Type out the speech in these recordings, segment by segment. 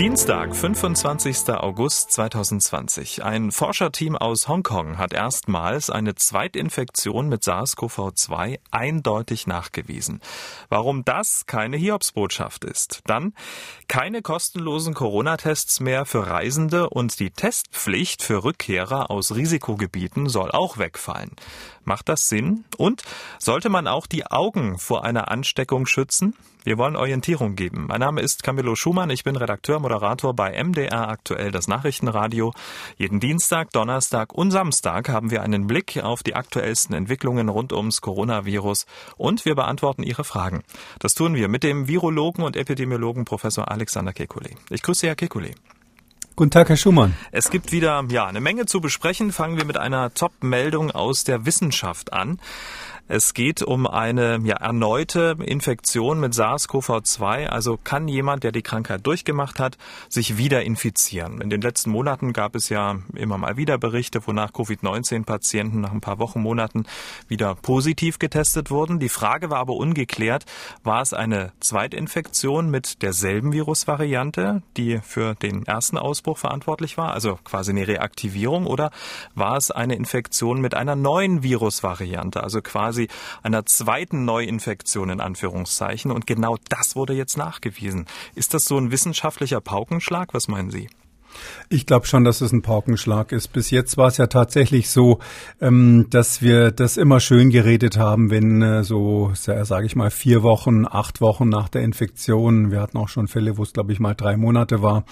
Dienstag, 25. August 2020. Ein Forscherteam aus Hongkong hat erstmals eine Zweitinfektion mit SARS-CoV-2 eindeutig nachgewiesen. Warum das keine Hiobsbotschaft ist. Dann keine kostenlosen Corona-Tests mehr für Reisende und die Testpflicht für Rückkehrer aus Risikogebieten soll auch wegfallen. Macht das Sinn? Und sollte man auch die Augen vor einer Ansteckung schützen? Wir wollen Orientierung geben. Mein Name ist Camillo Schumann. Ich bin Redakteur, Moderator bei MDR aktuell das Nachrichtenradio. Jeden Dienstag, Donnerstag und Samstag haben wir einen Blick auf die aktuellsten Entwicklungen rund ums Coronavirus und wir beantworten Ihre Fragen. Das tun wir mit dem Virologen und Epidemiologen Professor Alexander Kekulé. Ich grüße Herr Kekulé. Guten Tag, Herr Schumann. Es gibt wieder ja, eine Menge zu besprechen. Fangen wir mit einer Top-Meldung aus der Wissenschaft an. Es geht um eine ja, erneute Infektion mit SARS-CoV-2. Also kann jemand, der die Krankheit durchgemacht hat, sich wieder infizieren. In den letzten Monaten gab es ja immer mal wieder Berichte, wonach Covid-19-Patienten nach ein paar Wochen, Monaten wieder positiv getestet wurden. Die Frage war aber ungeklärt, war es eine Zweitinfektion mit derselben Virusvariante, die für den ersten Ausbruch verantwortlich war, also quasi eine Reaktivierung, oder war es eine Infektion mit einer neuen Virusvariante, also quasi quasi einer zweiten Neuinfektion in Anführungszeichen. Und genau das wurde jetzt nachgewiesen. Ist das so ein wissenschaftlicher Paukenschlag? Was meinen Sie? Ich glaube schon, dass es ein Paukenschlag ist. Bis jetzt war es ja tatsächlich so, ähm, dass wir das immer schön geredet haben, wenn äh, so, sage ich mal, vier Wochen, acht Wochen nach der Infektion, wir hatten auch schon Fälle, wo es, glaube ich, mal drei Monate war,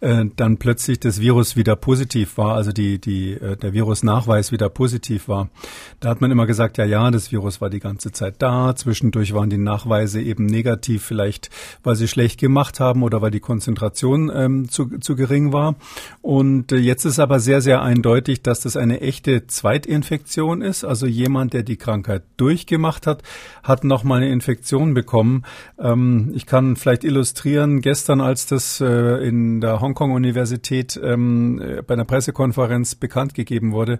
äh, dann plötzlich das Virus wieder positiv war, also die, die, äh, der Virusnachweis wieder positiv war. Da hat man immer gesagt, ja, ja, das Virus war die ganze Zeit da, zwischendurch waren die Nachweise eben negativ, vielleicht weil sie schlecht gemacht haben oder weil die Konzentration ähm, zu, zu gering war. Und äh, jetzt ist aber sehr, sehr eindeutig, dass das eine echte Zweitinfektion ist. Also jemand, der die Krankheit durchgemacht hat, hat nochmal eine Infektion bekommen. Ähm, ich kann vielleicht illustrieren, gestern, als das äh, in der Hongkong-Universität ähm, äh, bei einer Pressekonferenz bekannt gegeben wurde,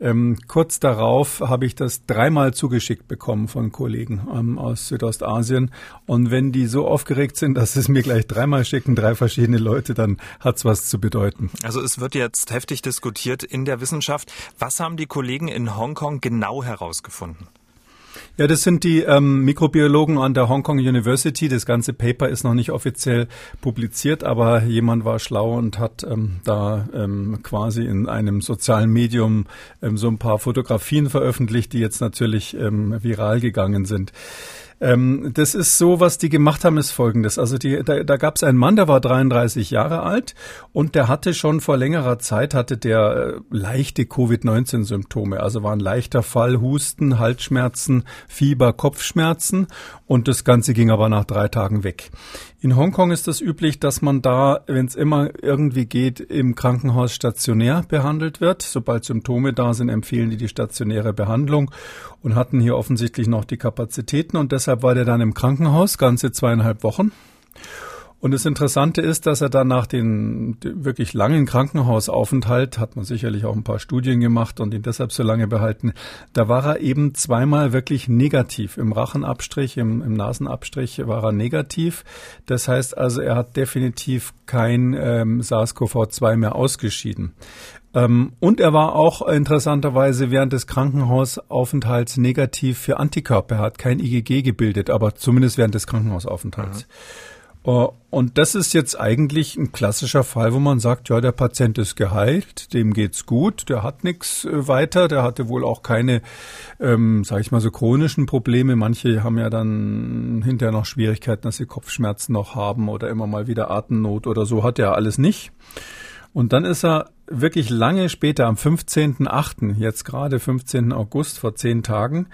ähm, kurz darauf habe ich das dreimal zugeschickt bekommen von Kollegen aus Südostasien. Und wenn die so aufgeregt sind, dass es mir gleich dreimal schicken, drei verschiedene Leute, dann hat es was zu bedeuten. Also es wird jetzt heftig diskutiert in der Wissenschaft. Was haben die Kollegen in Hongkong genau herausgefunden? Ja, das sind die ähm, Mikrobiologen an der Hong Kong University. Das ganze Paper ist noch nicht offiziell publiziert, aber jemand war schlau und hat ähm, da ähm, quasi in einem sozialen Medium ähm, so ein paar Fotografien veröffentlicht, die jetzt natürlich ähm, viral gegangen sind. Ähm, das ist so, was die gemacht haben, ist folgendes. Also die, da, da gab es einen Mann, der war 33 Jahre alt und der hatte schon vor längerer Zeit, hatte der äh, leichte Covid-19-Symptome. Also war ein leichter Fall, Husten, Halsschmerzen, Fieber, Kopfschmerzen und das Ganze ging aber nach drei Tagen weg. In Hongkong ist es das üblich, dass man da, wenn es immer irgendwie geht, im Krankenhaus stationär behandelt wird. Sobald Symptome da sind, empfehlen die die stationäre Behandlung und hatten hier offensichtlich noch die Kapazitäten und deshalb war der dann im Krankenhaus ganze zweieinhalb Wochen. Und das Interessante ist, dass er dann nach dem wirklich langen Krankenhausaufenthalt, hat man sicherlich auch ein paar Studien gemacht und ihn deshalb so lange behalten, da war er eben zweimal wirklich negativ. Im Rachenabstrich, im, im Nasenabstrich war er negativ. Das heißt also, er hat definitiv kein ähm, SARS-CoV-2 mehr ausgeschieden. Ähm, und er war auch interessanterweise während des Krankenhausaufenthalts negativ für Antikörper. Er hat kein IgG gebildet, aber zumindest während des Krankenhausaufenthalts. Mhm. Äh, und das ist jetzt eigentlich ein klassischer Fall, wo man sagt, ja, der Patient ist geheilt, dem geht's gut, der hat nichts äh, weiter, der hatte wohl auch keine, ähm, sage ich mal so chronischen Probleme. Manche haben ja dann hinterher noch Schwierigkeiten, dass sie Kopfschmerzen noch haben oder immer mal wieder Atemnot oder so. Hat er alles nicht. Und dann ist er wirklich lange später, am 15.8., jetzt gerade 15. August, vor zehn Tagen,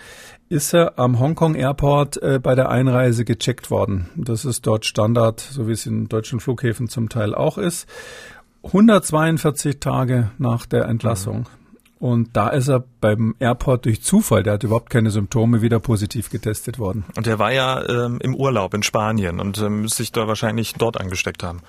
ist er am Hongkong Airport äh, bei der Einreise gecheckt worden. Das ist dort Standard, so wie es in deutschen Flughäfen zum Teil auch ist. 142 Tage nach der Entlassung. Mhm. Und da ist er beim Airport durch Zufall, der hat überhaupt keine Symptome, wieder positiv getestet worden. Und er war ja ähm, im Urlaub in Spanien und ähm, muss sich da wahrscheinlich dort angesteckt haben.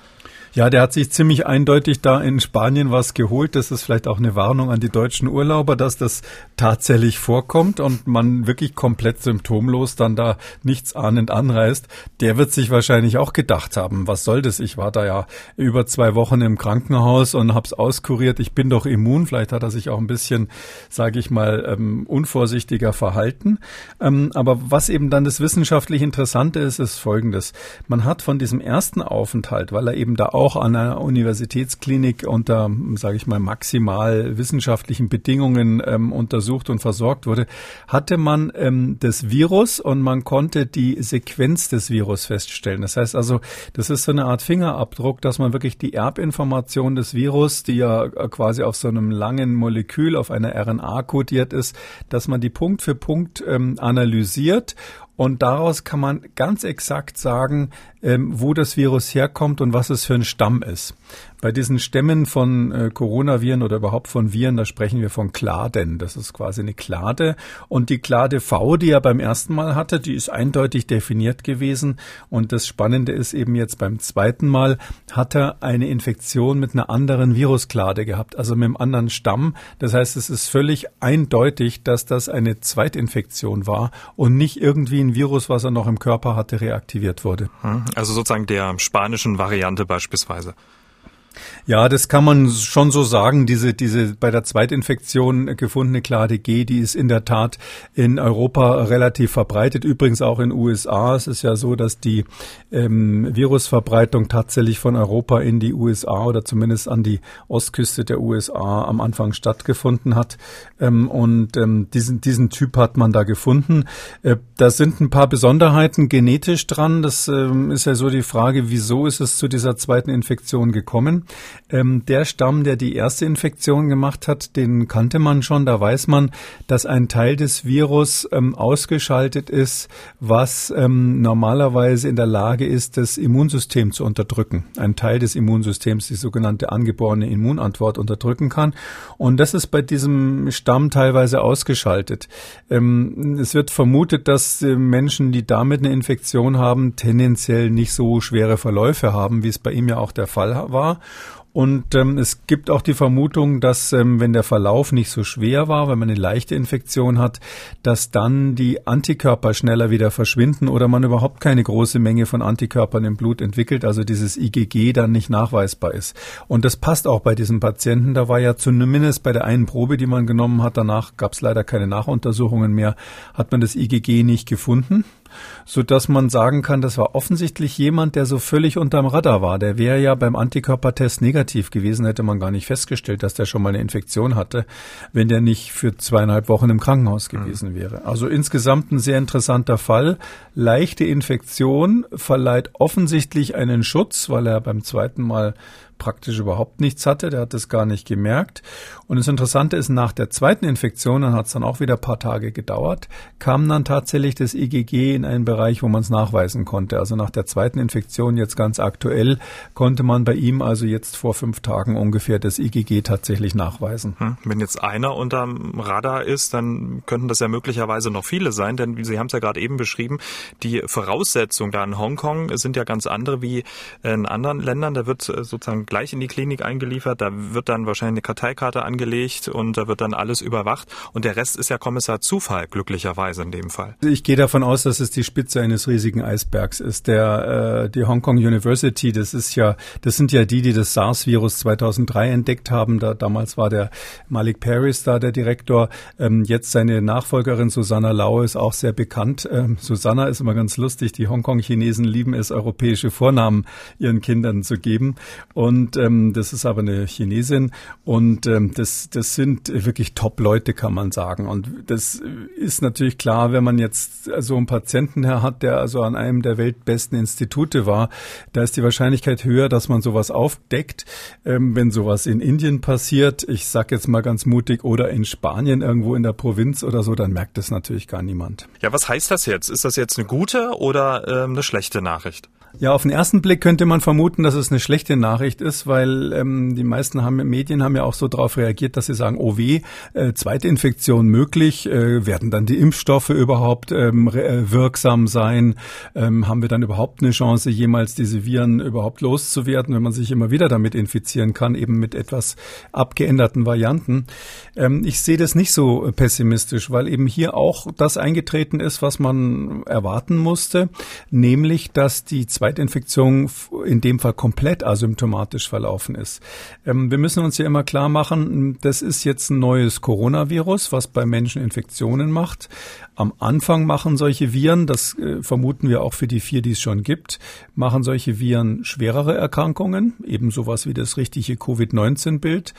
Ja, der hat sich ziemlich eindeutig da in Spanien was geholt. Das ist vielleicht auch eine Warnung an die deutschen Urlauber, dass das tatsächlich vorkommt und man wirklich komplett symptomlos dann da nichts ahnend anreist. Der wird sich wahrscheinlich auch gedacht haben, was soll das? Ich war da ja über zwei Wochen im Krankenhaus und hab's auskuriert. Ich bin doch immun. Vielleicht hat er sich auch ein bisschen, sage ich mal, ähm, unvorsichtiger verhalten. Ähm, aber was eben dann das wissenschaftlich Interessante ist, ist Folgendes. Man hat von diesem ersten Aufenthalt, weil er eben da an einer Universitätsklinik unter, sage ich mal, maximal wissenschaftlichen Bedingungen ähm, untersucht und versorgt wurde, hatte man ähm, das Virus und man konnte die Sequenz des Virus feststellen. Das heißt also, das ist so eine Art Fingerabdruck, dass man wirklich die Erbinformation des Virus, die ja quasi auf so einem langen Molekül, auf einer RNA kodiert ist, dass man die Punkt für Punkt ähm, analysiert und daraus kann man ganz exakt sagen, ähm, wo das Virus herkommt und was es für ein Stamm ist. Bei diesen Stämmen von äh, Coronaviren oder überhaupt von Viren, da sprechen wir von Kladen. Das ist quasi eine Klade. Und die Klade V, die er beim ersten Mal hatte, die ist eindeutig definiert gewesen. Und das Spannende ist eben jetzt beim zweiten Mal hat er eine Infektion mit einer anderen Virusklade gehabt, also mit einem anderen Stamm. Das heißt, es ist völlig eindeutig, dass das eine Zweitinfektion war und nicht irgendwie ein Virus, was er noch im Körper hatte, reaktiviert wurde. Hm, also sozusagen der spanischen Variante beispielsweise. Ja, das kann man schon so sagen. Diese, diese bei der Zweitinfektion gefundene Klade G, die ist in der Tat in Europa relativ verbreitet. Übrigens auch in USA. Es ist ja so, dass die ähm, Virusverbreitung tatsächlich von Europa in die USA oder zumindest an die Ostküste der USA am Anfang stattgefunden hat. Ähm, und ähm, diesen, diesen Typ hat man da gefunden. Äh, da sind ein paar Besonderheiten genetisch dran. Das ähm, ist ja so die Frage, wieso ist es zu dieser zweiten Infektion gekommen? Ähm, der Stamm, der die erste Infektion gemacht hat, den kannte man schon. Da weiß man, dass ein Teil des Virus ähm, ausgeschaltet ist, was ähm, normalerweise in der Lage ist, das Immunsystem zu unterdrücken. Ein Teil des Immunsystems, die sogenannte angeborene Immunantwort unterdrücken kann. Und das ist bei diesem Stamm teilweise ausgeschaltet. Ähm, es wird vermutet, dass äh, Menschen, die damit eine Infektion haben, tendenziell nicht so schwere Verläufe haben, wie es bei ihm ja auch der Fall war. Und ähm, es gibt auch die Vermutung, dass ähm, wenn der Verlauf nicht so schwer war, wenn man eine leichte Infektion hat, dass dann die Antikörper schneller wieder verschwinden oder man überhaupt keine große Menge von Antikörpern im Blut entwickelt, also dieses IgG dann nicht nachweisbar ist. Und das passt auch bei diesem Patienten. Da war ja zumindest bei der einen Probe, die man genommen hat, danach gab es leider keine Nachuntersuchungen mehr, hat man das IgG nicht gefunden so dass man sagen kann, das war offensichtlich jemand, der so völlig unterm Radar war. Der wäre ja beim Antikörpertest negativ gewesen, hätte man gar nicht festgestellt, dass der schon mal eine Infektion hatte, wenn der nicht für zweieinhalb Wochen im Krankenhaus mhm. gewesen wäre. Also insgesamt ein sehr interessanter Fall. Leichte Infektion verleiht offensichtlich einen Schutz, weil er beim zweiten Mal praktisch überhaupt nichts hatte. Der hat das gar nicht gemerkt. Und das Interessante ist, nach der zweiten Infektion, dann hat es dann auch wieder ein paar Tage gedauert, kam dann tatsächlich das IgG in einen Bereich, wo man es nachweisen konnte. Also nach der zweiten Infektion jetzt ganz aktuell konnte man bei ihm also jetzt vor fünf Tagen ungefähr das IgG tatsächlich nachweisen. Hm. Wenn jetzt einer unterm Radar ist, dann könnten das ja möglicherweise noch viele sein, denn Sie haben es ja gerade eben beschrieben, die Voraussetzungen da in Hongkong sind ja ganz andere wie in anderen Ländern. Da wird sozusagen gleich in die Klinik eingeliefert. Da wird dann wahrscheinlich eine Karteikarte angelegt und da wird dann alles überwacht. Und der Rest ist ja Kommissar Zufall, glücklicherweise in dem Fall. Ich gehe davon aus, dass es die Spitze eines riesigen Eisbergs ist. Der, äh, die Hong Kong University, das ist ja, das sind ja die, die das SARS-Virus 2003 entdeckt haben. Da, damals war der Malik Paris da der Direktor. Ähm, jetzt seine Nachfolgerin Susanna Lau ist auch sehr bekannt. Ähm, Susanna ist immer ganz lustig. Die Hongkong-Chinesen lieben es, europäische Vornamen ihren Kindern zu geben. Und ähm, das ist aber eine Chinesin und ähm, das, das sind wirklich Top-Leute, kann man sagen. Und das ist natürlich klar, wenn man jetzt so einen Patienten her hat, der also an einem der weltbesten Institute war, da ist die Wahrscheinlichkeit höher, dass man sowas aufdeckt. Ähm, wenn sowas in Indien passiert, ich sag jetzt mal ganz mutig, oder in Spanien irgendwo in der Provinz oder so, dann merkt es natürlich gar niemand. Ja, was heißt das jetzt? Ist das jetzt eine gute oder ähm, eine schlechte Nachricht? Ja, auf den ersten Blick könnte man vermuten, dass es eine schlechte Nachricht ist, weil ähm, die meisten haben, Medien haben ja auch so darauf reagiert, dass sie sagen, oh weh, äh, zweite Infektion möglich, äh, werden dann die Impfstoffe überhaupt ähm, äh, wirksam sein? Ähm, haben wir dann überhaupt eine Chance, jemals diese Viren überhaupt loszuwerden, wenn man sich immer wieder damit infizieren kann, eben mit etwas abgeänderten Varianten? Ähm, ich sehe das nicht so pessimistisch, weil eben hier auch das eingetreten ist, was man erwarten musste, nämlich, dass die Zweitinfektion in dem Fall komplett asymptomatisch verlaufen ist. Ähm, wir müssen uns ja immer klar machen, das ist jetzt ein neues Coronavirus, was bei Menschen Infektionen macht. Am Anfang machen solche Viren, das äh, vermuten wir auch für die vier, die es schon gibt, machen solche Viren schwerere Erkrankungen, eben sowas wie das richtige Covid-19-Bild.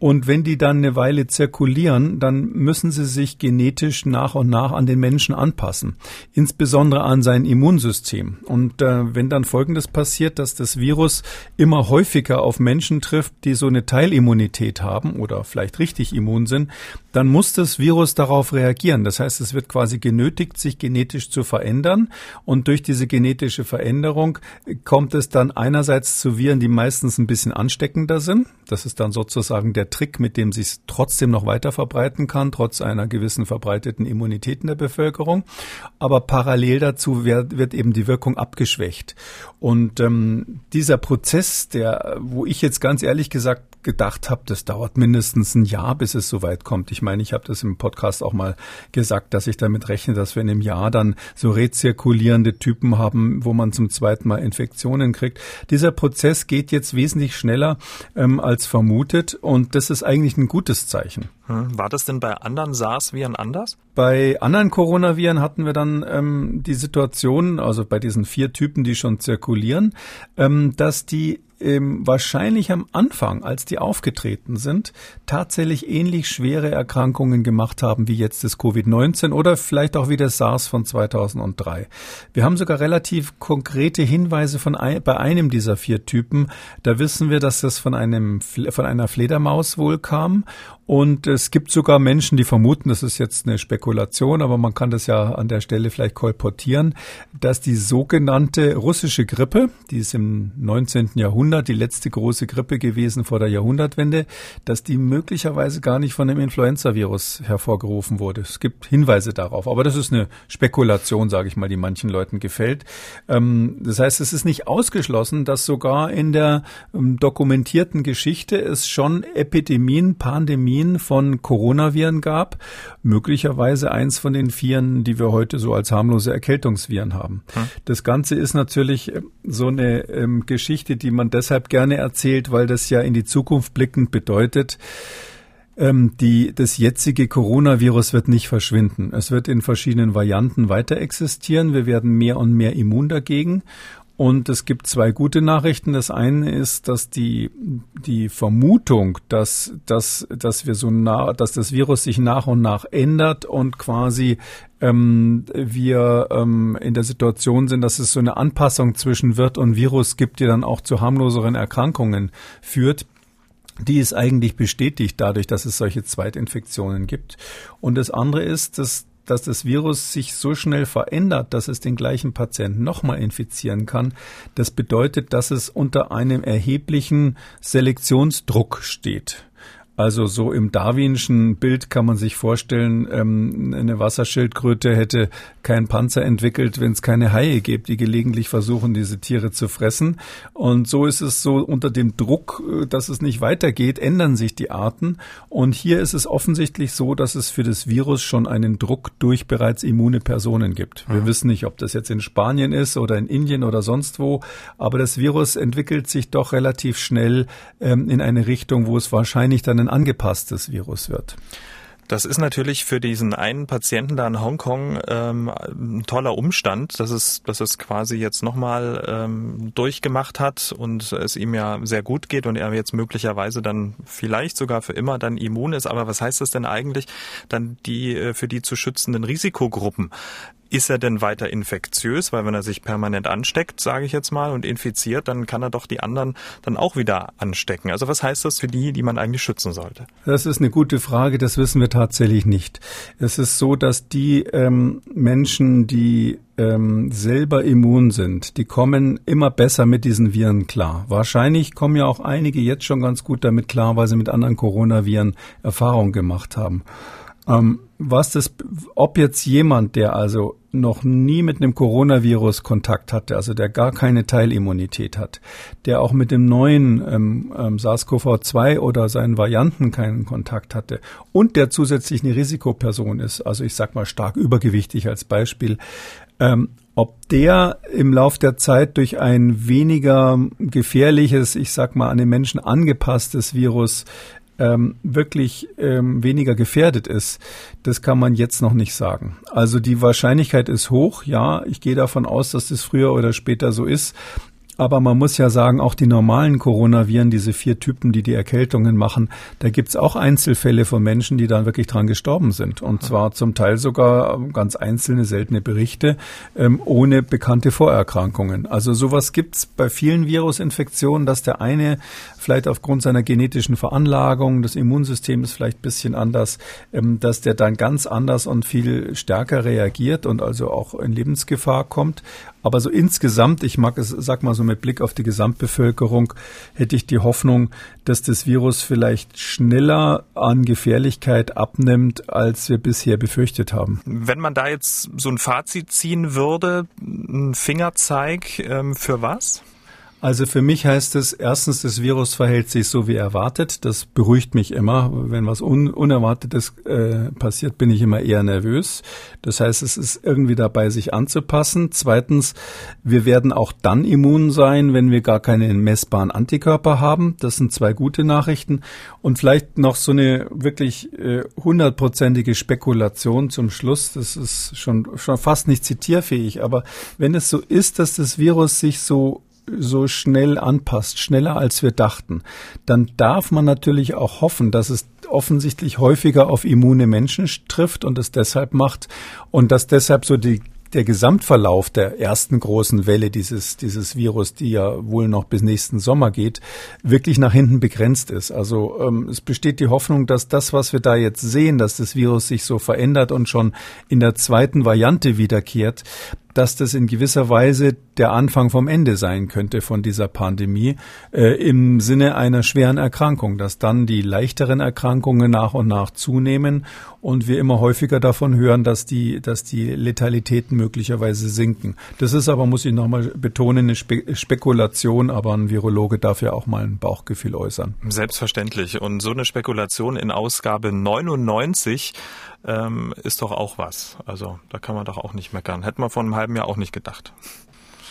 Und wenn die dann eine Weile zirkulieren, dann müssen sie sich genetisch nach und nach an den Menschen anpassen, insbesondere an sein Immunsystem. Und äh, wenn dann Folgendes passiert, dass das Virus immer häufiger auf Menschen trifft, die so eine Teilimmunität haben oder vielleicht richtig immun sind, dann muss das Virus darauf reagieren. Das heißt, es wird quasi genötigt, sich genetisch zu verändern. Und durch diese genetische Veränderung kommt es dann einerseits zu Viren, die meistens ein bisschen ansteckender sind. Das ist dann sozusagen der Trick, mit dem sich trotzdem noch weiter verbreiten kann, trotz einer gewissen verbreiteten Immunität in der Bevölkerung. Aber parallel dazu wird, wird eben die Wirkung abgeschwächt. Und ähm, dieser Prozess, der, wo ich jetzt ganz ehrlich gesagt gedacht habe, das dauert mindestens ein Jahr, bis es soweit kommt. Ich meine, ich habe das im Podcast auch mal gesagt, dass ich damit rechne, dass wir in einem Jahr dann so rezirkulierende Typen haben, wo man zum zweiten Mal Infektionen kriegt. Dieser Prozess geht jetzt wesentlich schneller ähm, als vermutet und das ist eigentlich ein gutes Zeichen. Hm. War das denn bei anderen SARS-Viren anders? Bei anderen Coronaviren hatten wir dann ähm, die Situation, also bei diesen vier Typen, die schon zirkulieren, ähm, dass die ähm, wahrscheinlich am Anfang, als die aufgetreten sind, tatsächlich ähnlich schwere Erkrankungen gemacht haben wie jetzt das Covid-19 oder vielleicht auch wie das SARS von 2003. Wir haben sogar relativ konkrete Hinweise von ein, bei einem dieser vier Typen. Da wissen wir, dass das von einem von einer Fledermaus wohl kam und es gibt sogar Menschen, die vermuten, das ist jetzt eine Spekulation, aber man kann das ja an der Stelle vielleicht kolportieren, dass die sogenannte russische Grippe, die ist im 19. Jahrhundert die letzte große Grippe gewesen vor der Jahrhundertwende, dass die möglicherweise gar nicht von dem Influenza-Virus hervorgerufen wurde. Es gibt Hinweise darauf, aber das ist eine Spekulation, sage ich mal, die manchen Leuten gefällt. Ähm, das heißt, es ist nicht ausgeschlossen, dass sogar in der ähm, dokumentierten Geschichte es schon Epidemien, Pandemien Pandemien von Coronaviren gab. Möglicherweise eins von den Vieren, die wir heute so als harmlose Erkältungsviren haben. Hm. Das Ganze ist natürlich äh, so eine ähm, Geschichte, die man deshalb gerne erzählt, weil das ja in die Zukunft blickend bedeutet, ähm, die, das jetzige Coronavirus wird nicht verschwinden. Es wird in verschiedenen Varianten weiter existieren. Wir werden mehr und mehr immun dagegen. Und es gibt zwei gute Nachrichten. Das eine ist, dass die, die Vermutung, dass, dass, dass wir so nah, dass das Virus sich nach und nach ändert und quasi ähm, wir ähm, in der Situation sind, dass es so eine Anpassung zwischen Wirt und Virus gibt, die dann auch zu harmloseren Erkrankungen führt die ist eigentlich bestätigt dadurch, dass es solche Zweitinfektionen gibt. Und das andere ist, dass dass das Virus sich so schnell verändert, dass es den gleichen Patienten nochmal infizieren kann. Das bedeutet, dass es unter einem erheblichen Selektionsdruck steht. Also so im darwinschen Bild kann man sich vorstellen, ähm, eine Wasserschildkröte hätte keinen Panzer entwickelt, wenn es keine Haie gibt, die gelegentlich versuchen, diese Tiere zu fressen. Und so ist es so unter dem Druck, äh, dass es nicht weitergeht, ändern sich die Arten. Und hier ist es offensichtlich so, dass es für das Virus schon einen Druck durch bereits immune Personen gibt. Wir mhm. wissen nicht, ob das jetzt in Spanien ist oder in Indien oder sonst wo, aber das Virus entwickelt sich doch relativ schnell ähm, in eine Richtung, wo es wahrscheinlich dann ein angepasstes Virus wird. Das ist natürlich für diesen einen Patienten da in Hongkong ähm, ein toller Umstand, dass es, dass es quasi jetzt nochmal ähm, durchgemacht hat und es ihm ja sehr gut geht und er jetzt möglicherweise dann vielleicht sogar für immer dann immun ist. Aber was heißt das denn eigentlich dann die äh, für die zu schützenden Risikogruppen? Ist er denn weiter infektiös? Weil wenn er sich permanent ansteckt, sage ich jetzt mal, und infiziert, dann kann er doch die anderen dann auch wieder anstecken. Also was heißt das für die, die man eigentlich schützen sollte? Das ist eine gute Frage, das wissen wir tatsächlich nicht. Es ist so, dass die ähm, Menschen, die ähm, selber immun sind, die kommen immer besser mit diesen Viren klar. Wahrscheinlich kommen ja auch einige jetzt schon ganz gut damit klar, weil sie mit anderen Coronaviren Erfahrung gemacht haben. Ähm, was das, ob jetzt jemand, der also noch nie mit einem Coronavirus Kontakt hatte, also der gar keine Teilimmunität hat, der auch mit dem neuen ähm, ähm, SARS-CoV-2 oder seinen Varianten keinen Kontakt hatte und der zusätzlich eine Risikoperson ist, also ich sag mal stark übergewichtig als Beispiel, ähm, ob der im Lauf der Zeit durch ein weniger gefährliches, ich sag mal an den Menschen angepasstes Virus ähm, wirklich ähm, weniger gefährdet ist, das kann man jetzt noch nicht sagen. Also die Wahrscheinlichkeit ist hoch, ja, ich gehe davon aus, dass das früher oder später so ist. Aber man muss ja sagen, auch die normalen Coronaviren, diese vier Typen, die die Erkältungen machen, da gibt's auch Einzelfälle von Menschen, die dann wirklich dran gestorben sind. Und zwar zum Teil sogar ganz einzelne, seltene Berichte ähm, ohne bekannte Vorerkrankungen. Also sowas gibt's bei vielen Virusinfektionen, dass der eine vielleicht aufgrund seiner genetischen Veranlagung, das Immunsystem ist vielleicht bisschen anders, ähm, dass der dann ganz anders und viel stärker reagiert und also auch in Lebensgefahr kommt. Aber so insgesamt, ich mag es, sag mal so mit Blick auf die Gesamtbevölkerung, hätte ich die Hoffnung, dass das Virus vielleicht schneller an Gefährlichkeit abnimmt, als wir bisher befürchtet haben. Wenn man da jetzt so ein Fazit ziehen würde, ein Fingerzeig ähm, für was? Also für mich heißt es erstens, das Virus verhält sich so wie erwartet. Das beruhigt mich immer. Wenn was Un Unerwartetes äh, passiert, bin ich immer eher nervös. Das heißt, es ist irgendwie dabei, sich anzupassen. Zweitens, wir werden auch dann immun sein, wenn wir gar keine messbaren Antikörper haben. Das sind zwei gute Nachrichten. Und vielleicht noch so eine wirklich äh, hundertprozentige Spekulation zum Schluss. Das ist schon, schon fast nicht zitierfähig. Aber wenn es so ist, dass das Virus sich so so schnell anpasst, schneller als wir dachten, dann darf man natürlich auch hoffen, dass es offensichtlich häufiger auf immune Menschen trifft und es deshalb macht und dass deshalb so die der Gesamtverlauf der ersten großen Welle dieses, dieses Virus, die ja wohl noch bis nächsten Sommer geht, wirklich nach hinten begrenzt ist. Also ähm, es besteht die Hoffnung, dass das, was wir da jetzt sehen, dass das Virus sich so verändert und schon in der zweiten Variante wiederkehrt, dass das in gewisser Weise der Anfang vom Ende sein könnte von dieser Pandemie äh, im Sinne einer schweren Erkrankung, dass dann die leichteren Erkrankungen nach und nach zunehmen und wir immer häufiger davon hören, dass die, dass die Letalitäten möglicherweise sinken. Das ist aber, muss ich nochmal betonen, eine Spe Spekulation, aber ein Virologe darf ja auch mal ein Bauchgefühl äußern. Selbstverständlich. Und so eine Spekulation in Ausgabe 99 ähm, ist doch auch was. Also da kann man doch auch nicht meckern. Hätte man vor einem halben Jahr auch nicht gedacht.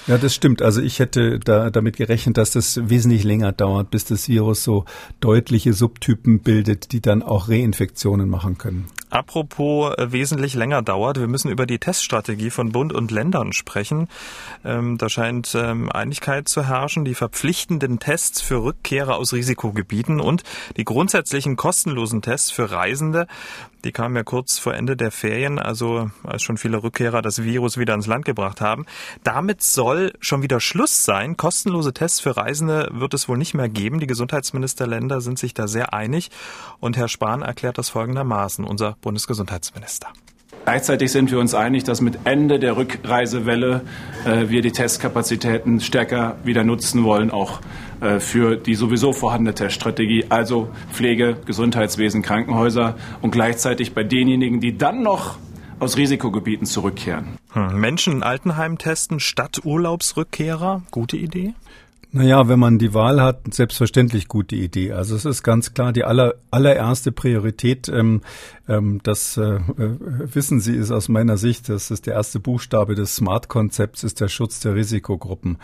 Ja, das stimmt. Also ich hätte da damit gerechnet, dass das wesentlich länger dauert, bis das Virus so deutliche Subtypen bildet, die dann auch Reinfektionen machen können. Apropos äh, wesentlich länger dauert, wir müssen über die Teststrategie von Bund und Ländern sprechen. Ähm, da scheint ähm, Einigkeit zu herrschen. Die verpflichtenden Tests für Rückkehrer aus Risikogebieten und die grundsätzlichen kostenlosen Tests für Reisende die kamen ja kurz vor Ende der Ferien, also als schon viele Rückkehrer das Virus wieder ins Land gebracht haben. Damit soll schon wieder Schluss sein. Kostenlose Tests für Reisende wird es wohl nicht mehr geben. Die Gesundheitsministerländer sind sich da sehr einig. Und Herr Spahn erklärt das folgendermaßen, unser Bundesgesundheitsminister. Gleichzeitig sind wir uns einig, dass mit Ende der Rückreisewelle äh, wir die Testkapazitäten stärker wieder nutzen wollen, auch äh, für die sowieso vorhandene Teststrategie, also Pflege, Gesundheitswesen, Krankenhäuser und gleichzeitig bei denjenigen, die dann noch aus Risikogebieten zurückkehren. Hm. Menschen in Altenheim testen statt Urlaubsrückkehrer, gute Idee? Naja, wenn man die Wahl hat, selbstverständlich gute Idee. Also es ist ganz klar die aller, allererste Priorität. Ähm, ähm, das äh, wissen Sie ist aus meiner Sicht, das ist der erste Buchstabe des Smart-Konzepts, ist der Schutz der Risikogruppen.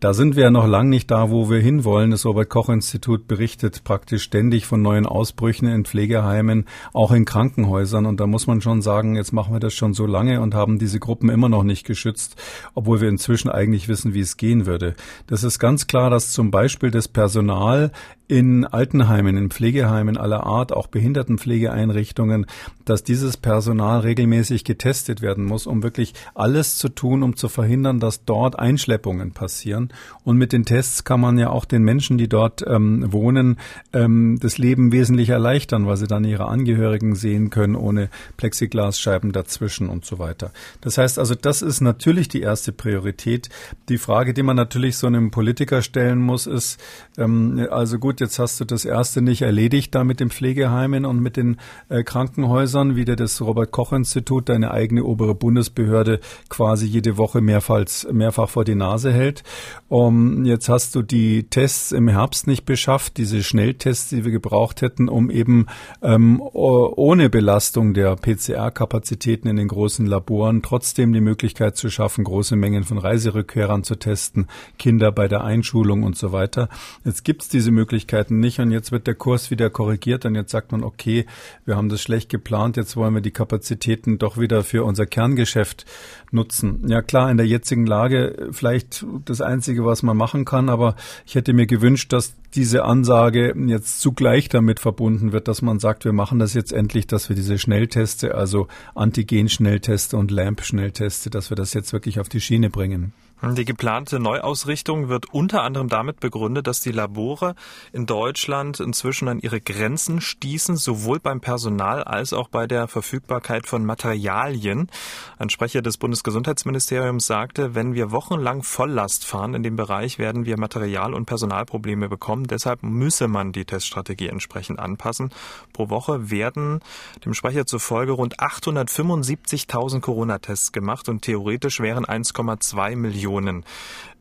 Da sind wir ja noch lang nicht da, wo wir hinwollen. Das Robert-Koch-Institut berichtet praktisch ständig von neuen Ausbrüchen in Pflegeheimen, auch in Krankenhäusern. Und da muss man schon sagen, jetzt machen wir das schon so lange und haben diese Gruppen immer noch nicht geschützt, obwohl wir inzwischen eigentlich wissen, wie es gehen würde. Das ist ganz klar klar, dass zum Beispiel das Personal in Altenheimen, in Pflegeheimen aller Art, auch Behindertenpflegeeinrichtungen, dass dieses Personal regelmäßig getestet werden muss, um wirklich alles zu tun, um zu verhindern, dass dort Einschleppungen passieren. Und mit den Tests kann man ja auch den Menschen, die dort ähm, wohnen, ähm, das Leben wesentlich erleichtern, weil sie dann ihre Angehörigen sehen können, ohne Plexiglasscheiben dazwischen und so weiter. Das heißt also, das ist natürlich die erste Priorität. Die Frage, die man natürlich so einem Politiker stellen muss, ist, ähm, also gut, jetzt hast du das erste nicht erledigt da mit den Pflegeheimen und mit den äh, Krankenhäusern, wie dir das Robert Koch Institut, deine eigene obere Bundesbehörde quasi jede Woche mehrfach, mehrfach vor die Nase hält. Um, jetzt hast du die Tests im Herbst nicht beschafft, diese Schnelltests, die wir gebraucht hätten, um eben ähm, ohne Belastung der PCR-Kapazitäten in den großen Laboren trotzdem die Möglichkeit zu schaffen, große Mengen von Reiserückkehrern zu testen, Kinder bei der Einschulung und so weiter. Jetzt gibt es diese Möglichkeiten nicht und jetzt wird der Kurs wieder korrigiert und jetzt sagt man, okay, wir haben das schlecht geplant, jetzt wollen wir die Kapazitäten doch wieder für unser Kerngeschäft nutzen. Ja klar, in der jetzigen Lage vielleicht das Einzige, was man machen kann, aber ich hätte mir gewünscht, dass diese Ansage jetzt zugleich damit verbunden wird, dass man sagt, wir machen das jetzt endlich, dass wir diese Schnellteste, also Antigen-Schnellteste und LAMP-Schnellteste, dass wir das jetzt wirklich auf die Schiene bringen. Die geplante Neuausrichtung wird unter anderem damit begründet, dass die Labore in Deutschland inzwischen an ihre Grenzen stießen, sowohl beim Personal als auch bei der Verfügbarkeit von Materialien. Ein Sprecher des Bundesgesundheitsministeriums sagte, wenn wir wochenlang Volllast fahren in dem Bereich, werden wir Material- und Personalprobleme bekommen. Deshalb müsse man die Teststrategie entsprechend anpassen. Pro Woche werden dem Sprecher zufolge rund 875.000 Corona-Tests gemacht und theoretisch wären 1,2 Millionen Millionen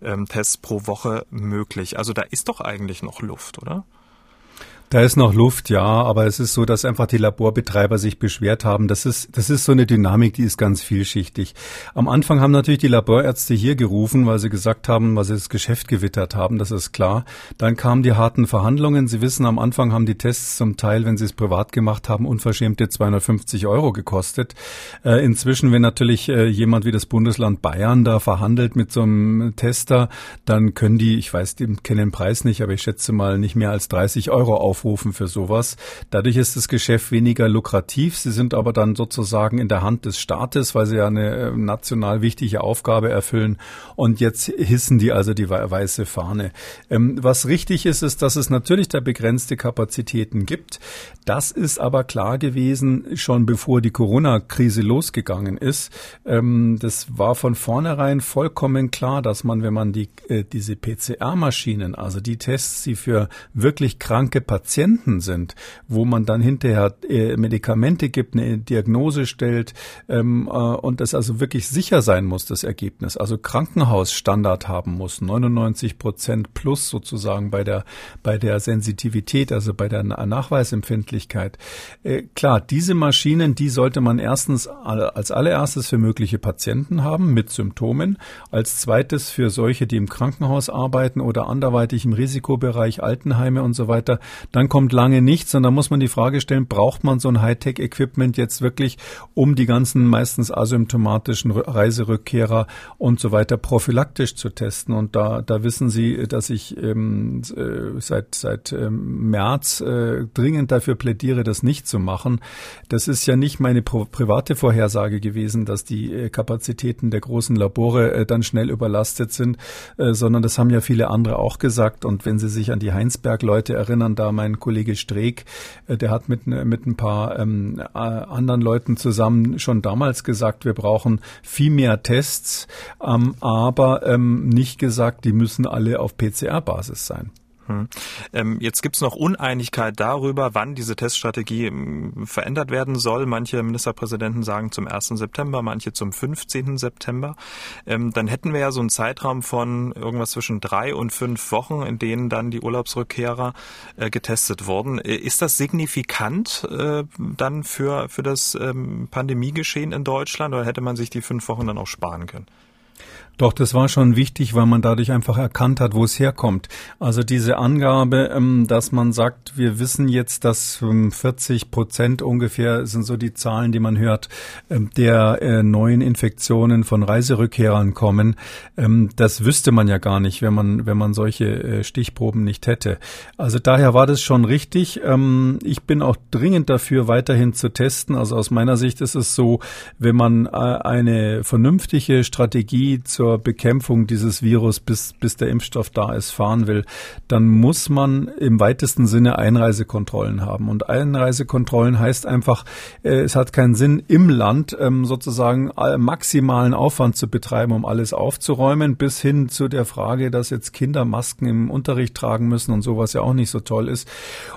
ähm, Tests pro Woche möglich. Also da ist doch eigentlich noch Luft, oder? Da ist noch Luft, ja, aber es ist so, dass einfach die Laborbetreiber sich beschwert haben. Das ist, das ist so eine Dynamik, die ist ganz vielschichtig. Am Anfang haben natürlich die Laborärzte hier gerufen, weil sie gesagt haben, weil sie das Geschäft gewittert haben, das ist klar. Dann kamen die harten Verhandlungen. Sie wissen, am Anfang haben die Tests zum Teil, wenn sie es privat gemacht haben, unverschämte 250 Euro gekostet. Äh, inzwischen, wenn natürlich äh, jemand wie das Bundesland Bayern da verhandelt mit so einem Tester, dann können die, ich weiß, die kennen den Preis nicht, aber ich schätze mal nicht mehr als 30 Euro auf aufrufen für sowas. Dadurch ist das Geschäft weniger lukrativ. Sie sind aber dann sozusagen in der Hand des Staates, weil sie ja eine äh, national wichtige Aufgabe erfüllen. Und jetzt hissen die also die weiße Fahne. Ähm, was richtig ist, ist, dass es natürlich da begrenzte Kapazitäten gibt. Das ist aber klar gewesen, schon bevor die Corona-Krise losgegangen ist. Ähm, das war von vornherein vollkommen klar, dass man, wenn man die, äh, diese PCR-Maschinen, also die Tests, die für wirklich kranke Patienten Patienten sind, wo man dann hinterher äh, Medikamente gibt, eine Diagnose stellt ähm, äh, und das also wirklich sicher sein muss, das Ergebnis. Also Krankenhausstandard haben muss, 99 Prozent plus sozusagen bei der, bei der Sensitivität, also bei der Nachweisempfindlichkeit. Äh, klar, diese Maschinen, die sollte man erstens als allererstes für mögliche Patienten haben mit Symptomen, als zweites für solche, die im Krankenhaus arbeiten oder anderweitig im Risikobereich, Altenheime und so weiter dann kommt lange nichts und dann muss man die Frage stellen, braucht man so ein Hightech-Equipment jetzt wirklich, um die ganzen meistens asymptomatischen Reiserückkehrer und so weiter prophylaktisch zu testen? Und da, da wissen Sie, dass ich ähm, äh, seit, seit ähm, März äh, dringend dafür plädiere, das nicht zu machen. Das ist ja nicht meine private Vorhersage gewesen, dass die äh, Kapazitäten der großen Labore äh, dann schnell überlastet sind, äh, sondern das haben ja viele andere auch gesagt. Und wenn Sie sich an die Heinsberg-Leute erinnern, da mein mein Kollege Streeck, äh, der hat mit, mit ein paar ähm, äh, anderen Leuten zusammen schon damals gesagt, wir brauchen viel mehr Tests, ähm, aber ähm, nicht gesagt, die müssen alle auf PCR-Basis sein. Hm. Ähm, jetzt gibt es noch Uneinigkeit darüber, wann diese Teststrategie ähm, verändert werden soll. Manche Ministerpräsidenten sagen zum 1. September, manche zum 15. September. Ähm, dann hätten wir ja so einen Zeitraum von irgendwas zwischen drei und fünf Wochen, in denen dann die Urlaubsrückkehrer äh, getestet wurden. Äh, ist das signifikant äh, dann für, für das ähm, Pandemiegeschehen in Deutschland oder hätte man sich die fünf Wochen dann auch sparen können? Doch, das war schon wichtig, weil man dadurch einfach erkannt hat, wo es herkommt. Also diese Angabe, ähm, dass man sagt, wir wissen jetzt, dass 40 ähm, Prozent ungefähr sind so die Zahlen, die man hört, ähm, der äh, neuen Infektionen von Reiserückkehrern kommen. Das wüsste man ja gar nicht, wenn man, wenn man solche äh, Stichproben nicht hätte. Also daher war das schon richtig. Ich bin auch dringend dafür, weiterhin zu testen. Also aus meiner Sicht ist es so, wenn man äh, eine vernünftige Strategie zur zur Bekämpfung dieses Virus, bis, bis der Impfstoff da ist, fahren will, dann muss man im weitesten Sinne Einreisekontrollen haben. Und Einreisekontrollen heißt einfach, äh, es hat keinen Sinn, im Land ähm, sozusagen maximalen Aufwand zu betreiben, um alles aufzuräumen, bis hin zu der Frage, dass jetzt Kinder Masken im Unterricht tragen müssen und sowas ja auch nicht so toll ist.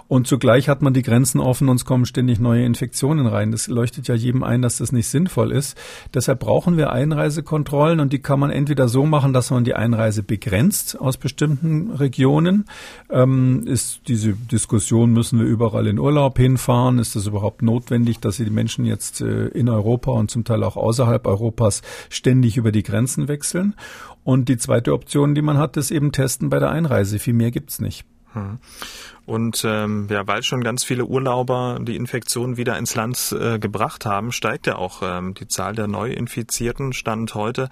Und zugleich hat man die Grenzen offen und es kommen ständig neue Infektionen rein. Das leuchtet ja jedem ein, dass das nicht sinnvoll ist. Deshalb brauchen wir Einreisekontrollen und die kann man entweder so machen, dass man die Einreise begrenzt aus bestimmten Regionen. Ähm, ist diese Diskussion, müssen wir überall in Urlaub hinfahren? Ist das überhaupt notwendig, dass die Menschen jetzt äh, in Europa und zum Teil auch außerhalb Europas ständig über die Grenzen wechseln? Und die zweite Option, die man hat, ist eben testen bei der Einreise. Viel mehr gibt's nicht. Hm. Und ähm, ja, weil schon ganz viele Urlauber die Infektion wieder ins Land äh, gebracht haben, steigt ja auch ähm, die Zahl der Neuinfizierten. Stand heute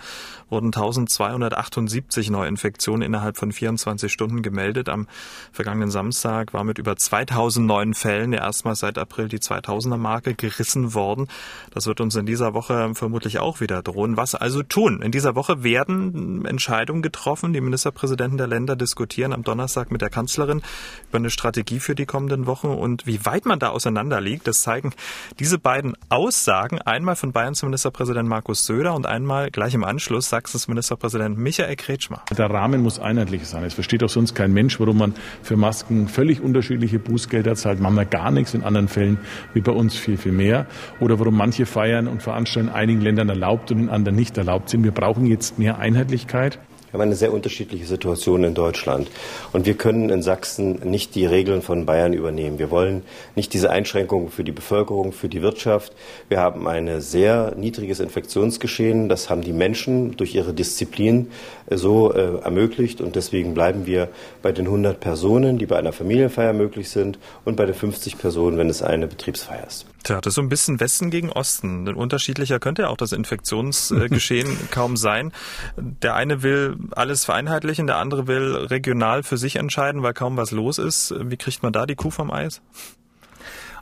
wurden 1278 Neuinfektionen innerhalb von 24 Stunden gemeldet. Am vergangenen Samstag war mit über 2000 neuen Fällen der erstmals seit April die 2000er Marke gerissen worden. Das wird uns in dieser Woche vermutlich auch wieder drohen. Was also tun? In dieser Woche werden Entscheidungen getroffen. Die Ministerpräsidenten der Länder diskutieren am Donnerstag mit der Kanzlerin über eine Strategie Strategie für die kommenden Wochen und wie weit man da auseinander liegt, das zeigen diese beiden Aussagen. Einmal von Bayerns Ministerpräsident Markus Söder und einmal gleich im Anschluss Sachsens Ministerpräsident Michael Kretschmer. Der Rahmen muss einheitlich sein. Es versteht auch sonst kein Mensch, warum man für Masken völlig unterschiedliche Bußgelder zahlt. Manchmal gar nichts, in anderen Fällen wie bei uns viel, viel mehr. Oder warum manche Feiern und Veranstaltungen in einigen Ländern erlaubt und in anderen nicht erlaubt sind. Wir brauchen jetzt mehr Einheitlichkeit. Wir haben eine sehr unterschiedliche Situation in Deutschland. Und wir können in Sachsen nicht die Regeln von Bayern übernehmen. Wir wollen nicht diese Einschränkungen für die Bevölkerung, für die Wirtschaft. Wir haben ein sehr niedriges Infektionsgeschehen. Das haben die Menschen durch ihre Disziplin äh, so äh, ermöglicht. Und deswegen bleiben wir bei den 100 Personen, die bei einer Familienfeier möglich sind, und bei den 50 Personen, wenn es eine Betriebsfeier ist. Tja, das ist so ein bisschen Westen gegen Osten. Denn unterschiedlicher könnte ja auch das Infektionsgeschehen kaum sein. Der eine will alles vereinheitlichen, der andere will regional für sich entscheiden, weil kaum was los ist. Wie kriegt man da die Kuh vom Eis?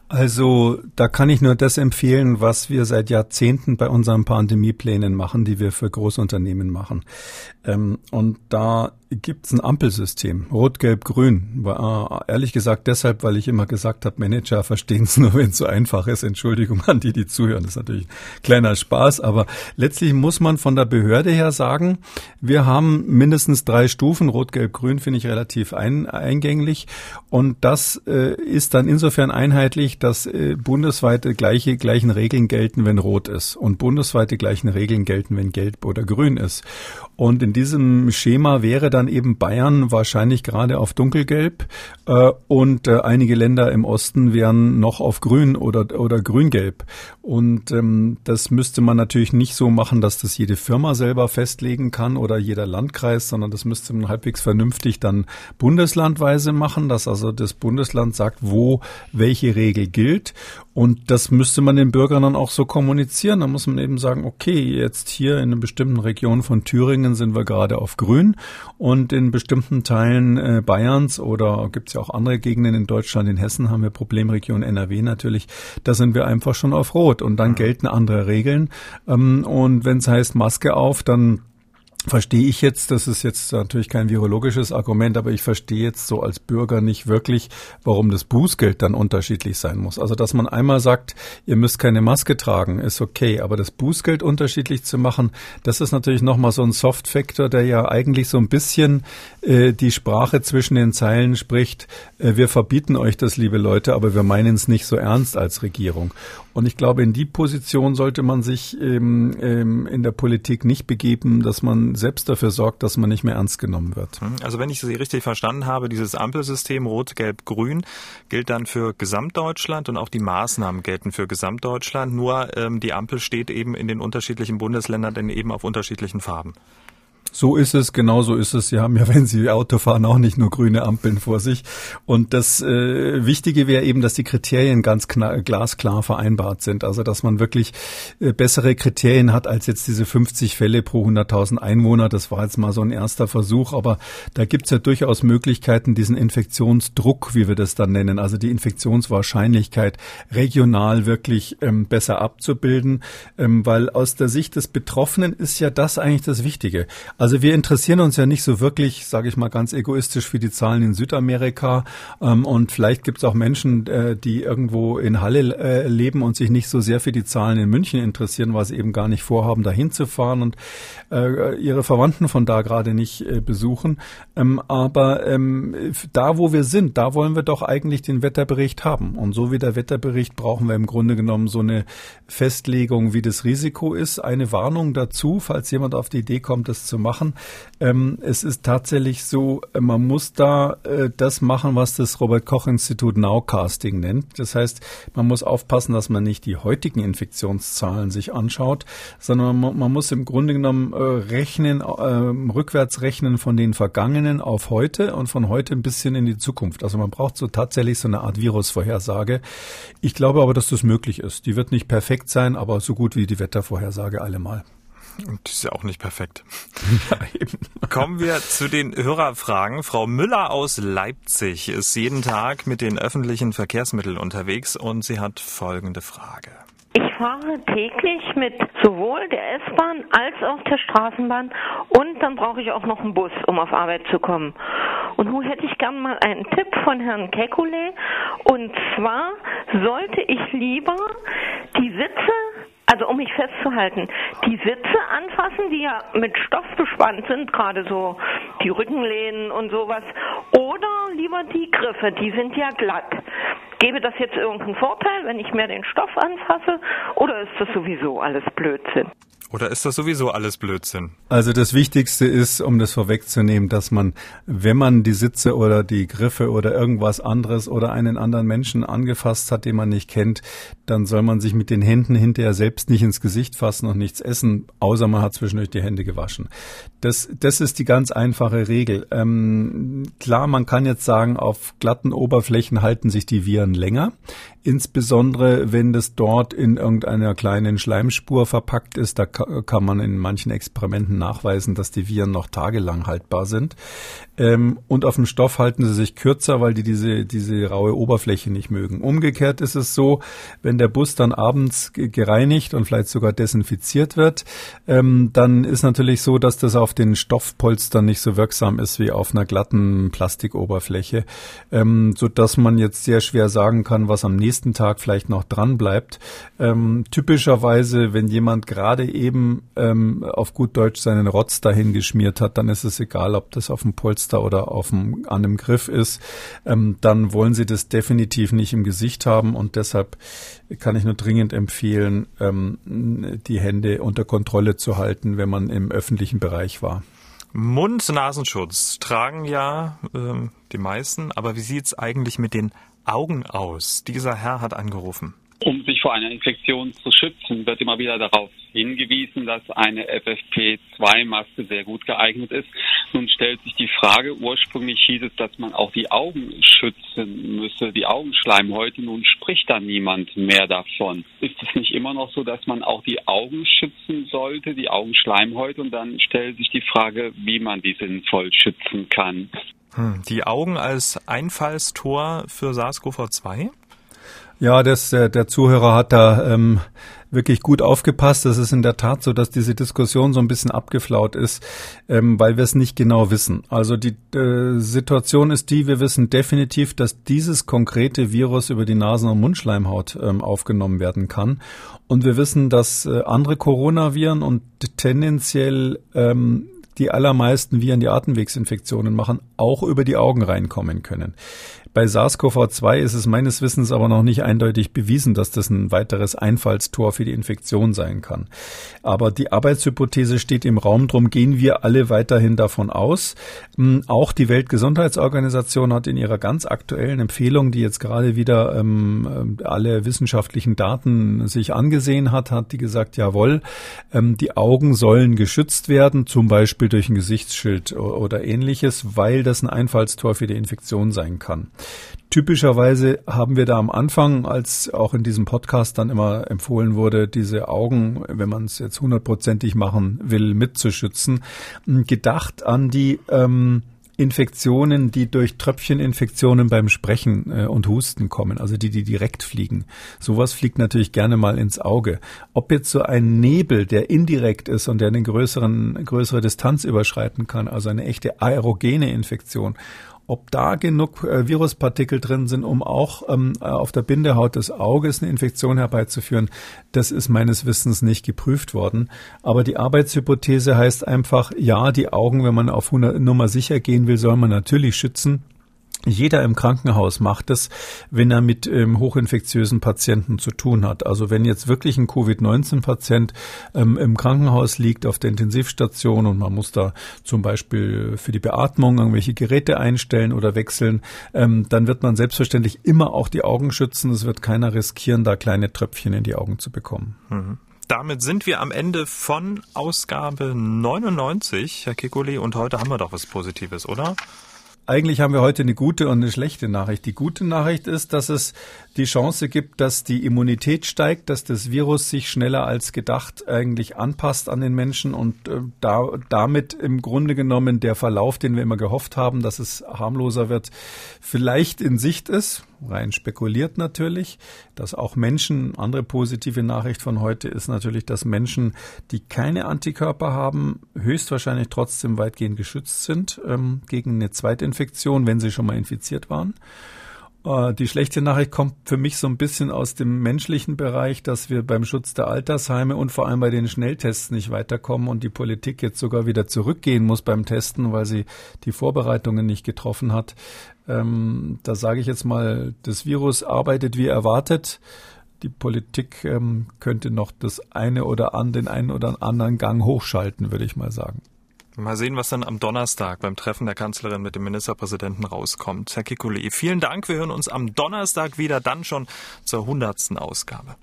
Also da kann ich nur das empfehlen, was wir seit Jahrzehnten bei unseren Pandemieplänen machen, die wir für Großunternehmen machen. Ähm, und da gibt es ein Ampelsystem, Rot, Gelb, Grün. Äh, ehrlich gesagt deshalb, weil ich immer gesagt habe, Manager verstehen es nur, wenn es so einfach ist. Entschuldigung an die, die zuhören. Das ist natürlich ein kleiner Spaß, aber letztlich muss man von der Behörde her sagen, wir haben mindestens drei Stufen. Rot, Gelb, Grün finde ich relativ ein, eingänglich. Und das äh, ist dann insofern einheitlich, dass äh, bundesweite gleiche, gleichen Regeln gelten, wenn rot ist. Und bundesweite gleichen Regeln gelten, wenn gelb oder grün ist. Und in diesem Schema wäre dann eben Bayern wahrscheinlich gerade auf dunkelgelb äh, und äh, einige Länder im Osten wären noch auf grün oder, oder grüngelb. Und ähm, das müsste man natürlich nicht so machen, dass das jede Firma selber festlegen kann oder jeder Landkreis, sondern das müsste man halbwegs vernünftig dann bundeslandweise machen, dass also das Bundesland sagt, wo welche Regel gilt. Und das müsste man den Bürgern dann auch so kommunizieren. Da muss man eben sagen, okay, jetzt hier in einer bestimmten Region von Thüringen sind wir gerade auf grün und in bestimmten Teilen äh, Bayerns oder gibt es ja auch andere Gegenden in Deutschland, in Hessen haben wir Problemregion NRW natürlich, da sind wir einfach schon auf Rot und dann mhm. gelten andere Regeln. Ähm, und wenn es heißt Maske auf, dann verstehe ich jetzt, das ist jetzt natürlich kein virologisches Argument, aber ich verstehe jetzt so als Bürger nicht wirklich, warum das Bußgeld dann unterschiedlich sein muss. Also, dass man einmal sagt, ihr müsst keine Maske tragen, ist okay, aber das Bußgeld unterschiedlich zu machen, das ist natürlich nochmal so ein Soft-Faktor, der ja eigentlich so ein bisschen äh, die Sprache zwischen den Zeilen spricht. Äh, wir verbieten euch das, liebe Leute, aber wir meinen es nicht so ernst als Regierung. Und ich glaube, in die Position sollte man sich ähm, ähm, in der Politik nicht begeben, dass man selbst dafür sorgt, dass man nicht mehr ernst genommen wird. Hm, also wenn ich Sie richtig verstanden habe, dieses Ampelsystem Rot, Gelb, Grün gilt dann für Gesamtdeutschland und auch die Maßnahmen gelten für Gesamtdeutschland. Nur ähm, die Ampel steht eben in den unterschiedlichen Bundesländern dann eben auf unterschiedlichen Farben. So ist es, genau so ist es. Sie haben ja, wenn Sie Auto fahren, auch nicht nur grüne Ampeln vor sich. Und das äh, Wichtige wäre eben, dass die Kriterien ganz glasklar vereinbart sind. Also dass man wirklich äh, bessere Kriterien hat als jetzt diese 50 Fälle pro 100.000 Einwohner. Das war jetzt mal so ein erster Versuch, aber da gibt's ja durchaus Möglichkeiten, diesen Infektionsdruck, wie wir das dann nennen, also die Infektionswahrscheinlichkeit regional wirklich ähm, besser abzubilden, ähm, weil aus der Sicht des Betroffenen ist ja das eigentlich das Wichtige. Also wir interessieren uns ja nicht so wirklich, sage ich mal ganz egoistisch, für die Zahlen in Südamerika ähm, und vielleicht gibt's auch Menschen, äh, die irgendwo in Halle äh, leben und sich nicht so sehr für die Zahlen in München interessieren, weil sie eben gar nicht vorhaben, dahin zu fahren und äh, ihre Verwandten von da gerade nicht besuchen. Ähm, aber ähm, da, wo wir sind, da wollen wir doch eigentlich den Wetterbericht haben. Und so wie der Wetterbericht brauchen wir im Grunde genommen so eine Festlegung, wie das Risiko ist. Eine Warnung dazu, falls jemand auf die Idee kommt, das zu machen. Ähm, es ist tatsächlich so, man muss da äh, das machen, was das Robert Koch Institut Nowcasting nennt. Das heißt, man muss aufpassen, dass man nicht die heutigen Infektionszahlen sich anschaut, sondern man, man muss im Grunde genommen äh, rechnen, äh, rückwärts rechnen von den vergangenen auf heute und von heute ein bisschen in die Zukunft. Also man braucht so tatsächlich so eine Art Virusvorhersage. Ich glaube aber, dass das möglich ist. Die wird nicht perfekt sein, aber so gut wie die Wettervorhersage allemal. Und die ist ja auch nicht perfekt. Ja. Kommen wir zu den Hörerfragen. Frau Müller aus Leipzig ist jeden Tag mit den öffentlichen Verkehrsmitteln unterwegs und sie hat folgende Frage. Ich fahre täglich mit sowohl der S-Bahn als auch der Straßenbahn und dann brauche ich auch noch einen Bus, um auf Arbeit zu kommen. Und nun hätte ich gern mal einen Tipp von Herrn Kekulé. Und zwar sollte ich lieber die Sitze also um mich festzuhalten, die Sitze anfassen, die ja mit Stoff bespannt sind, gerade so die Rückenlehnen und sowas, oder lieber die Griffe, die sind ja glatt. Gäbe das jetzt irgendeinen Vorteil, wenn ich mehr den Stoff anfasse, oder ist das sowieso alles Blödsinn? Oder ist das sowieso alles Blödsinn? Also das Wichtigste ist, um das vorwegzunehmen, dass man, wenn man die Sitze oder die Griffe oder irgendwas anderes oder einen anderen Menschen angefasst hat, den man nicht kennt, dann soll man sich mit den Händen hinterher selbst nicht ins Gesicht fassen und nichts essen, außer man hat zwischendurch die Hände gewaschen. Das, das ist die ganz einfache Regel. Ähm, klar, man kann jetzt sagen, auf glatten Oberflächen halten sich die Viren länger insbesondere wenn das dort in irgendeiner kleinen Schleimspur verpackt ist. Da kann man in manchen Experimenten nachweisen, dass die Viren noch tagelang haltbar sind. Ähm, und auf dem Stoff halten sie sich kürzer, weil die diese, diese raue Oberfläche nicht mögen. Umgekehrt ist es so, wenn der Bus dann abends gereinigt und vielleicht sogar desinfiziert wird, ähm, dann ist natürlich so, dass das auf den Stoffpolstern nicht so wirksam ist wie auf einer glatten Plastikoberfläche, ähm, so man jetzt sehr schwer sagen kann, was am nächsten Tag vielleicht noch dran bleibt. Ähm, typischerweise, wenn jemand gerade eben ähm, auf gut Deutsch seinen Rotz dahin geschmiert hat, dann ist es egal, ob das auf dem Polster oder auf dem, an dem Griff ist, ähm, dann wollen Sie das definitiv nicht im Gesicht haben und deshalb kann ich nur dringend empfehlen, ähm, die Hände unter Kontrolle zu halten, wenn man im öffentlichen Bereich war. Mund-Nasenschutz tragen ja ähm, die meisten, aber wie sieht es eigentlich mit den Augen aus? Dieser Herr hat angerufen. Um sich vor einer Infektion zu schützen, wird immer wieder darauf hingewiesen, dass eine FFP2-Maske sehr gut geeignet ist. Nun stellt sich die Frage, ursprünglich hieß es, dass man auch die Augen schützen müsse, die Augenschleimhäute. Nun spricht da niemand mehr davon. Ist es nicht immer noch so, dass man auch die Augen schützen sollte, die Augenschleimhäute? Und dann stellt sich die Frage, wie man die sinnvoll schützen kann. Hm, die Augen als Einfallstor für SARS-CoV-2? Ja, das, der, der Zuhörer hat da ähm, wirklich gut aufgepasst. Das ist in der Tat so, dass diese Diskussion so ein bisschen abgeflaut ist, ähm, weil wir es nicht genau wissen. Also die äh, Situation ist die, wir wissen definitiv, dass dieses konkrete Virus über die Nasen- und Mundschleimhaut ähm, aufgenommen werden kann. Und wir wissen, dass äh, andere Coronaviren und tendenziell ähm, die allermeisten Viren, die Atemwegsinfektionen machen, auch über die Augen reinkommen können. Bei SARS-CoV-2 ist es meines Wissens aber noch nicht eindeutig bewiesen, dass das ein weiteres Einfallstor für die Infektion sein kann. Aber die Arbeitshypothese steht im Raum, drum gehen wir alle weiterhin davon aus. Hm, auch die Weltgesundheitsorganisation hat in ihrer ganz aktuellen Empfehlung, die jetzt gerade wieder ähm, alle wissenschaftlichen Daten sich angesehen hat, hat die gesagt, jawohl, ähm, die Augen sollen geschützt werden, zum Beispiel Beispiel durch ein Gesichtsschild oder ähnliches, weil das ein Einfallstor für die Infektion sein kann. Typischerweise haben wir da am Anfang, als auch in diesem Podcast dann immer empfohlen wurde, diese Augen, wenn man es jetzt hundertprozentig machen will, mitzuschützen, gedacht an die ähm, Infektionen, die durch Tröpfcheninfektionen beim Sprechen äh, und Husten kommen, also die, die direkt fliegen. Sowas fliegt natürlich gerne mal ins Auge. Ob jetzt so ein Nebel, der indirekt ist und der eine größere Distanz überschreiten kann, also eine echte aerogene Infektion, ob da genug äh, Viruspartikel drin sind, um auch ähm, äh, auf der Bindehaut des Auges eine Infektion herbeizuführen, das ist meines Wissens nicht geprüft worden. Aber die Arbeitshypothese heißt einfach, ja, die Augen, wenn man auf Nummer sicher gehen will, soll man natürlich schützen. Jeder im Krankenhaus macht es, wenn er mit ähm, hochinfektiösen Patienten zu tun hat. Also wenn jetzt wirklich ein Covid-19-Patient ähm, im Krankenhaus liegt auf der Intensivstation und man muss da zum Beispiel für die Beatmung irgendwelche Geräte einstellen oder wechseln, ähm, dann wird man selbstverständlich immer auch die Augen schützen. Es wird keiner riskieren, da kleine Tröpfchen in die Augen zu bekommen. Mhm. Damit sind wir am Ende von Ausgabe 99, Herr Kikuli, und heute haben wir doch was Positives, oder? Eigentlich haben wir heute eine gute und eine schlechte Nachricht. Die gute Nachricht ist, dass es die Chance gibt, dass die Immunität steigt, dass das Virus sich schneller als gedacht eigentlich anpasst an den Menschen und äh, da, damit im Grunde genommen der Verlauf, den wir immer gehofft haben, dass es harmloser wird, vielleicht in Sicht ist. Rein spekuliert natürlich, dass auch Menschen, andere positive Nachricht von heute ist natürlich, dass Menschen, die keine Antikörper haben, höchstwahrscheinlich trotzdem weitgehend geschützt sind ähm, gegen eine Zweitinfektion, wenn sie schon mal infiziert waren. Äh, die schlechte Nachricht kommt für mich so ein bisschen aus dem menschlichen Bereich, dass wir beim Schutz der Altersheime und vor allem bei den Schnelltests nicht weiterkommen und die Politik jetzt sogar wieder zurückgehen muss beim Testen, weil sie die Vorbereitungen nicht getroffen hat. Ähm, da sage ich jetzt mal, das Virus arbeitet wie erwartet. Die Politik ähm, könnte noch das eine oder an den einen oder anderen Gang hochschalten, würde ich mal sagen. Mal sehen, was dann am Donnerstag beim Treffen der Kanzlerin mit dem Ministerpräsidenten rauskommt. Herr Kikuli, vielen Dank. Wir hören uns am Donnerstag wieder, dann schon zur hundertsten Ausgabe.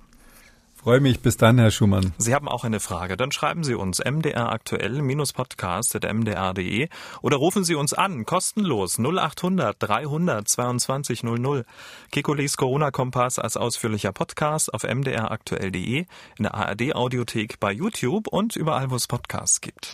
Freue mich. Bis dann, Herr Schumann. Sie haben auch eine Frage. Dann schreiben Sie uns mdraktuell-podcast.mdr.de oder rufen Sie uns an, kostenlos 0800 300 22 00. Kekulis Corona-Kompass als ausführlicher Podcast auf mdraktuell.de, in der ARD-Audiothek bei YouTube und überall, wo es Podcasts gibt.